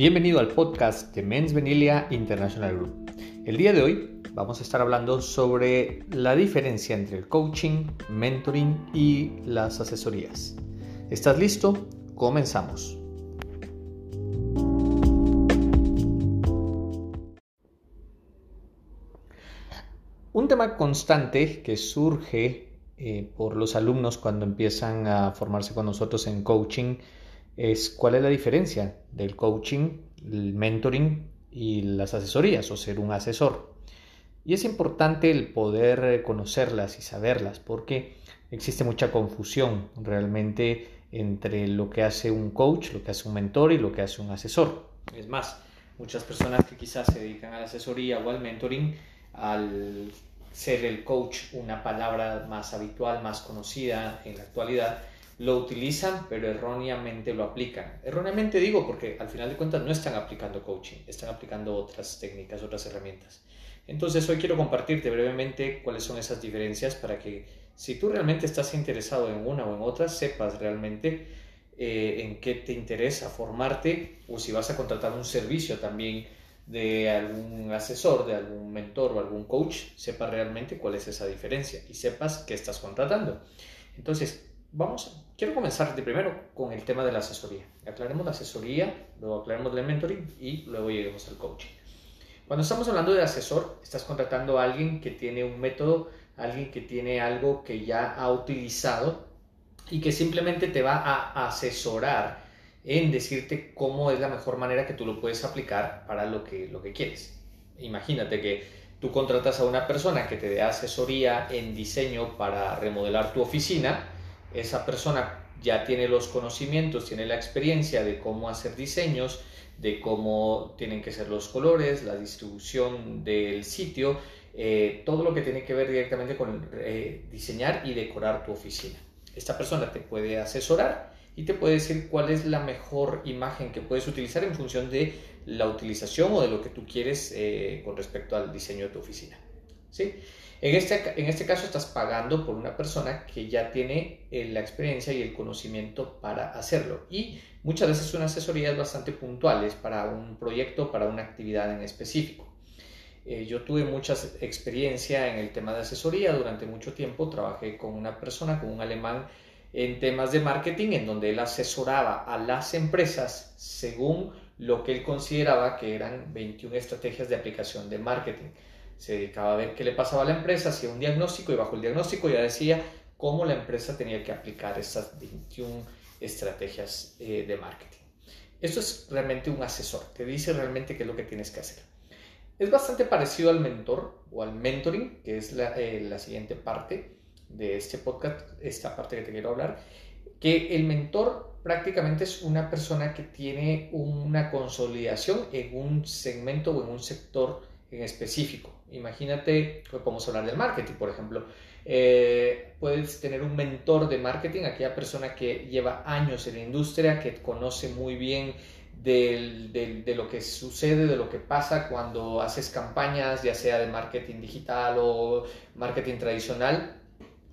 Bienvenido al podcast de Men's Venilia International Group. El día de hoy vamos a estar hablando sobre la diferencia entre el coaching, mentoring y las asesorías. ¿Estás listo? Comenzamos. Un tema constante que surge eh, por los alumnos cuando empiezan a formarse con nosotros en coaching es cuál es la diferencia del coaching, el mentoring y las asesorías o ser un asesor. Y es importante el poder conocerlas y saberlas porque existe mucha confusión realmente entre lo que hace un coach, lo que hace un mentor y lo que hace un asesor. Es más, muchas personas que quizás se dedican a la asesoría o al mentoring, al ser el coach una palabra más habitual, más conocida en la actualidad, lo utilizan, pero erróneamente lo aplican. Erróneamente digo porque al final de cuentas no están aplicando coaching, están aplicando otras técnicas, otras herramientas. Entonces hoy quiero compartirte brevemente cuáles son esas diferencias para que si tú realmente estás interesado en una o en otra, sepas realmente eh, en qué te interesa formarte o si vas a contratar un servicio también de algún asesor, de algún mentor o algún coach, sepas realmente cuál es esa diferencia y sepas qué estás contratando. Entonces, vamos, quiero comenzar de primero con el tema de la asesoría. Aclaremos la asesoría, luego aclaremos el mentoring y luego lleguemos al coaching. Cuando estamos hablando de asesor, estás contratando a alguien que tiene un método, alguien que tiene algo que ya ha utilizado y que simplemente te va a asesorar en decirte cómo es la mejor manera que tú lo puedes aplicar para lo que, lo que quieres. Imagínate que tú contratas a una persona que te dé asesoría en diseño para remodelar tu oficina, esa persona ya tiene los conocimientos, tiene la experiencia de cómo hacer diseños, de cómo tienen que ser los colores, la distribución del sitio, eh, todo lo que tiene que ver directamente con eh, diseñar y decorar tu oficina. Esta persona te puede asesorar y te puede decir cuál es la mejor imagen que puedes utilizar en función de la utilización o de lo que tú quieres eh, con respecto al diseño de tu oficina. ¿Sí? En este, en este caso estás pagando por una persona que ya tiene eh, la experiencia y el conocimiento para hacerlo. Y muchas veces son asesorías bastante puntuales para un proyecto, para una actividad en específico. Eh, yo tuve mucha experiencia en el tema de asesoría. Durante mucho tiempo trabajé con una persona, con un alemán, en temas de marketing, en donde él asesoraba a las empresas según lo que él consideraba que eran 21 estrategias de aplicación de marketing se dedicaba a ver qué le pasaba a la empresa, hacía un diagnóstico y bajo el diagnóstico ya decía cómo la empresa tenía que aplicar esas 21 estrategias eh, de marketing. Esto es realmente un asesor, te dice realmente qué es lo que tienes que hacer. Es bastante parecido al mentor o al mentoring, que es la, eh, la siguiente parte de este podcast, esta parte que te quiero hablar, que el mentor prácticamente es una persona que tiene una consolidación en un segmento o en un sector en específico. Imagínate, pues podemos hablar del marketing, por ejemplo. Eh, puedes tener un mentor de marketing, aquella persona que lleva años en la industria, que conoce muy bien de lo que sucede, de lo que pasa cuando haces campañas, ya sea de marketing digital o marketing tradicional,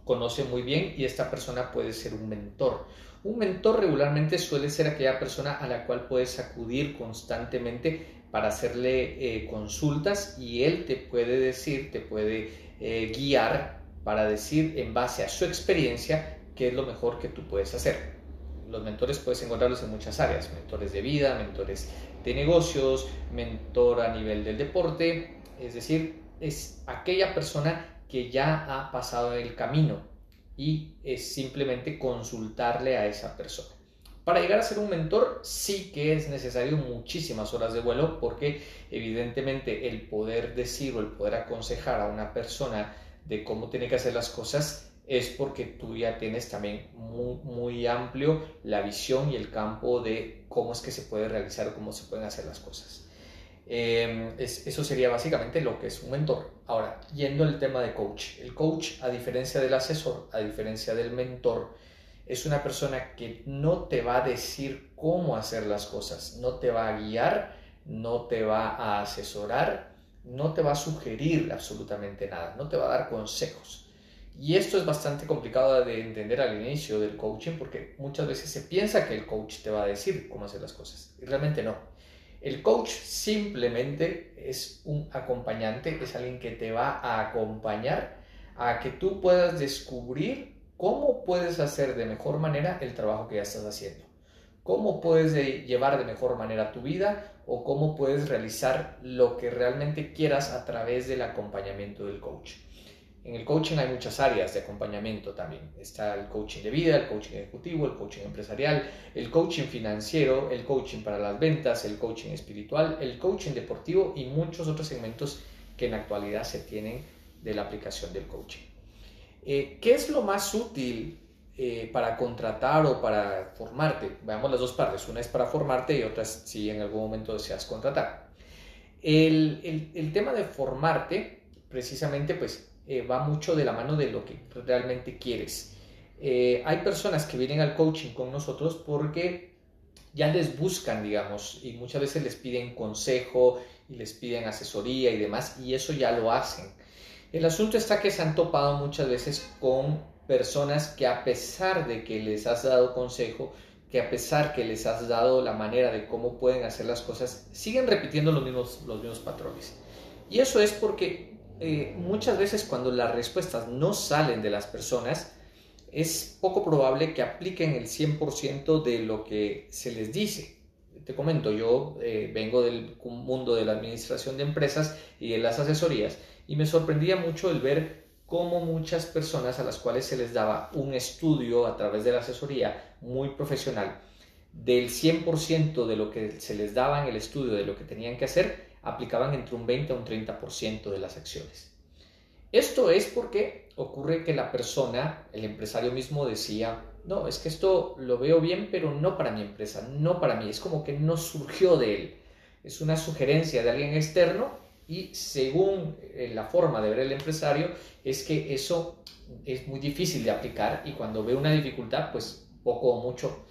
conoce muy bien y esta persona puede ser un mentor. Un mentor regularmente suele ser aquella persona a la cual puedes acudir constantemente para hacerle eh, consultas y él te puede decir, te puede eh, guiar para decir en base a su experiencia qué es lo mejor que tú puedes hacer. Los mentores puedes encontrarlos en muchas áreas, mentores de vida, mentores de negocios, mentor a nivel del deporte, es decir, es aquella persona que ya ha pasado el camino y es simplemente consultarle a esa persona. Para llegar a ser un mentor sí que es necesario muchísimas horas de vuelo porque evidentemente el poder decir o el poder aconsejar a una persona de cómo tiene que hacer las cosas es porque tú ya tienes también muy, amplio la visión y el campo de cómo es que se puede realizar o cómo se pueden hacer las cosas. Em, eso sería básicamente lo que es un mentor. Ahora, yendo al tema de coach. El coach, a diferencia del asesor, a diferencia del mentor, es una persona que no te va a decir cómo hacer las cosas, no te va a guiar, no te va a asesorar, no te va a sugerir absolutamente nada, no te va a dar consejos. Y esto es bastante complicado de entender al inicio del coaching porque muchas veces se piensa que el coach te va a decir cómo hacer las cosas y realmente no. El coach simplemente es un acompañante, es alguien que te va a acompañar a que tú puedas descubrir cómo puedes hacer de mejor manera el trabajo que ya estás haciendo. Cómo puedes llevar de mejor manera tu vida o cómo puedes realizar lo que realmente quieras a través del acompañamiento del coach. En el coaching hay muchas áreas de acompañamiento también. Está el coaching de vida, el coaching ejecutivo, el coaching empresarial, el coaching financiero, el coaching para las ventas, el coaching espiritual, el coaching deportivo y muchos otros segmentos que en la actualidad se tienen de la aplicación del coaching. Eh, ¿Qué es lo más útil eh, para contratar o para formarte. Veamos las dos partes. Una es para formarte y otra es si en algún momento deseas contratar. El, tema de formarte, precisamente, pues eh, va mucho de la mano de lo que realmente quieres. Hay personas que vienen al coaching con nosotros porque ya les buscan, digamos, y muchas veces les piden consejo y les piden asesoría y demás, y eso ya lo hacen. El asunto está que se han topado muchas veces con personas que a pesar de que les has dado consejo, que a pesar que les has dado la manera de cómo pueden hacer las cosas, siguen repitiendo los mismos, los mismos patrones. Y eso es porque eh, muchas veces cuando las respuestas no salen de las personas, es poco probable que apliquen el 100% de lo que se les dice. Te comento, yo eh, vengo del mundo de la administración de empresas y de las asesorías y me sorprendía mucho el ver como muchas personas a las cuales se les daba un estudio a través de la asesoría muy profesional, del 100% de lo que se les daba en el estudio de lo que tenían que hacer, aplicaban entre un 20 a un 30% de las acciones. Esto es porque ocurre que la persona, el empresario mismo decía, no, es que esto lo veo bien, pero no para mi empresa, no para mí, es como que no surgió de él, es una sugerencia de alguien externo y según eh, la forma de ver el empresario es que eso es muy difícil de aplicar y cuando ve una dificultad pues poco o mucho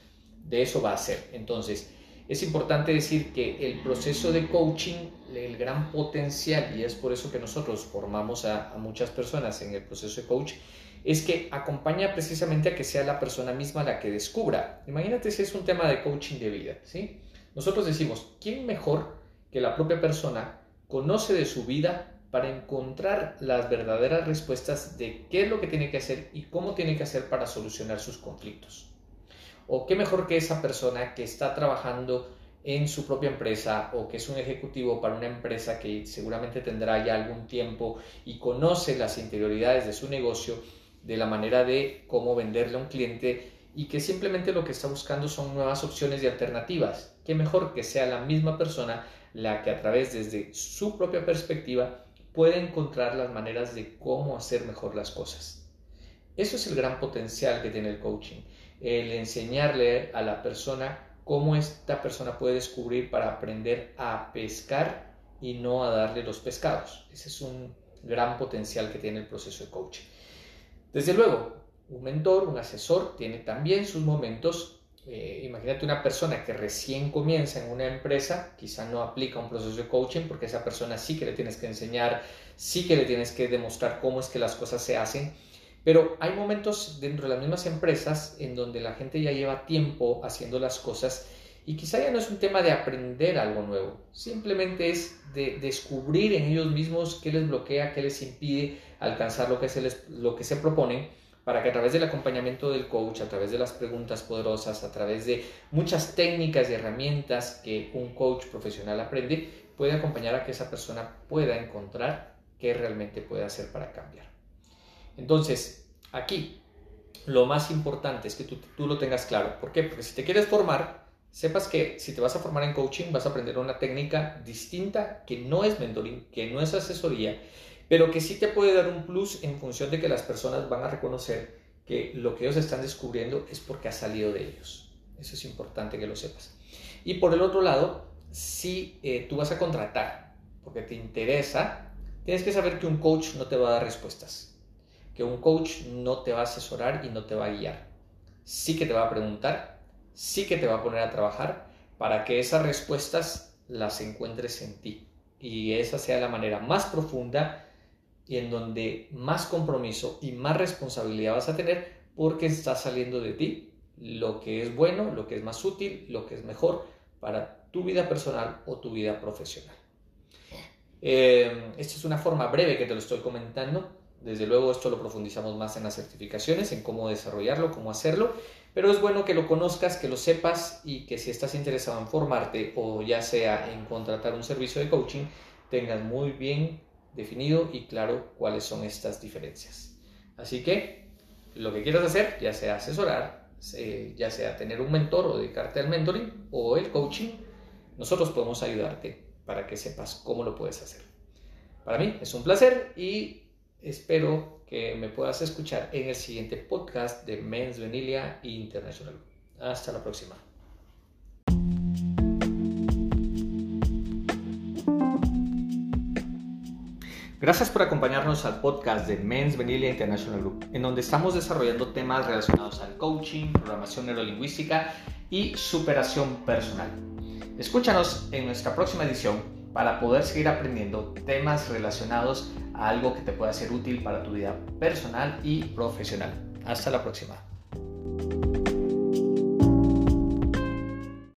de eso va a ser. Entonces es importante decir que el proceso de coaching, el gran potencial, y es por eso que nosotros formamos a, a muchas personas en el proceso de coach, es que acompaña precisamente a que sea la persona misma la que descubra. Imagínate si es un tema de coaching de vida, ¿sí? Nosotros decimos, ¿quién mejor que la propia persona conoce de su vida para encontrar las verdaderas respuestas de qué es lo que tiene que hacer y cómo tiene que hacer para solucionar sus conflictos. O qué mejor que esa persona que está trabajando en su propia empresa o que es un ejecutivo para una empresa que seguramente tendrá ya algún tiempo y conoce las interioridades de su negocio, de la manera de cómo venderle a un cliente y que simplemente lo que está buscando son nuevas opciones y alternativas. Qué mejor que sea la misma persona la que a través desde su propia perspectiva puede encontrar las maneras de cómo hacer mejor las cosas. Eso es el gran potencial que tiene el coaching, el enseñarle a la persona cómo esta persona puede descubrir para aprender a pescar y no a darle los pescados. Ese es un gran potencial que tiene el proceso de coaching. Desde luego, un mentor, un asesor, tiene también sus momentos eh, imagínate una persona que recién comienza en una empresa, quizá no aplica un proceso de coaching porque esa persona sí que le tienes que enseñar, sí que le tienes que demostrar cómo es que las cosas se hacen, pero hay momentos dentro de las mismas empresas en donde la gente ya lleva tiempo haciendo las cosas y quizá ya no es un tema de aprender algo nuevo, simplemente es de descubrir en ellos mismos qué les bloquea, qué les impide alcanzar lo que se, les, lo que se proponen para que a través del acompañamiento del coach, a través de las preguntas poderosas, a través de muchas técnicas y herramientas que un coach profesional aprende, pueda acompañar a que esa persona pueda encontrar qué realmente puede hacer para cambiar. Entonces, aquí lo más importante es que tú, tú lo tengas claro. ¿Por qué? Porque si te quieres formar, sepas que si te vas a formar en coaching vas a aprender una técnica distinta que no es mentoring, que no es asesoría pero que sí te puede dar un plus en función de que las personas van a reconocer que lo que ellos están descubriendo es porque ha salido de ellos. Eso es importante que lo sepas. Y por el otro lado, si eh, tú vas a contratar porque te interesa, tienes que saber que un coach no te va a dar respuestas, que un coach no te va a asesorar y no te va a guiar. Sí que te va a preguntar, sí que te va a poner a trabajar para que esas respuestas las encuentres en ti y esa sea la manera más profunda y en donde más compromiso y más responsabilidad vas a tener porque está saliendo de ti lo que es bueno, lo que es más útil, lo que es mejor para tu vida personal o tu vida profesional. Eh, esta es una forma breve que te lo estoy comentando. Desde luego esto lo profundizamos más en las certificaciones, en cómo desarrollarlo, cómo hacerlo, pero es bueno que lo conozcas, que lo sepas y que si estás interesado en formarte o ya sea en contratar un servicio de coaching, tengas muy bien definido y claro cuáles son estas diferencias. Así que lo que quieras hacer, ya sea asesorar, ya sea tener un mentor o dedicarte al mentoring o el coaching, nosotros podemos ayudarte para que sepas cómo lo puedes hacer. Para mí es un placer y espero que me puedas escuchar en el siguiente podcast de Men's Vanilla International. Hasta la próxima. Gracias por acompañarnos al podcast de Men's Vanilla International Group, en donde estamos desarrollando temas relacionados al coaching, programación neurolingüística y superación personal. Escúchanos en nuestra próxima edición para poder seguir aprendiendo temas relacionados a algo que te pueda ser útil para tu vida personal y profesional. Hasta la próxima.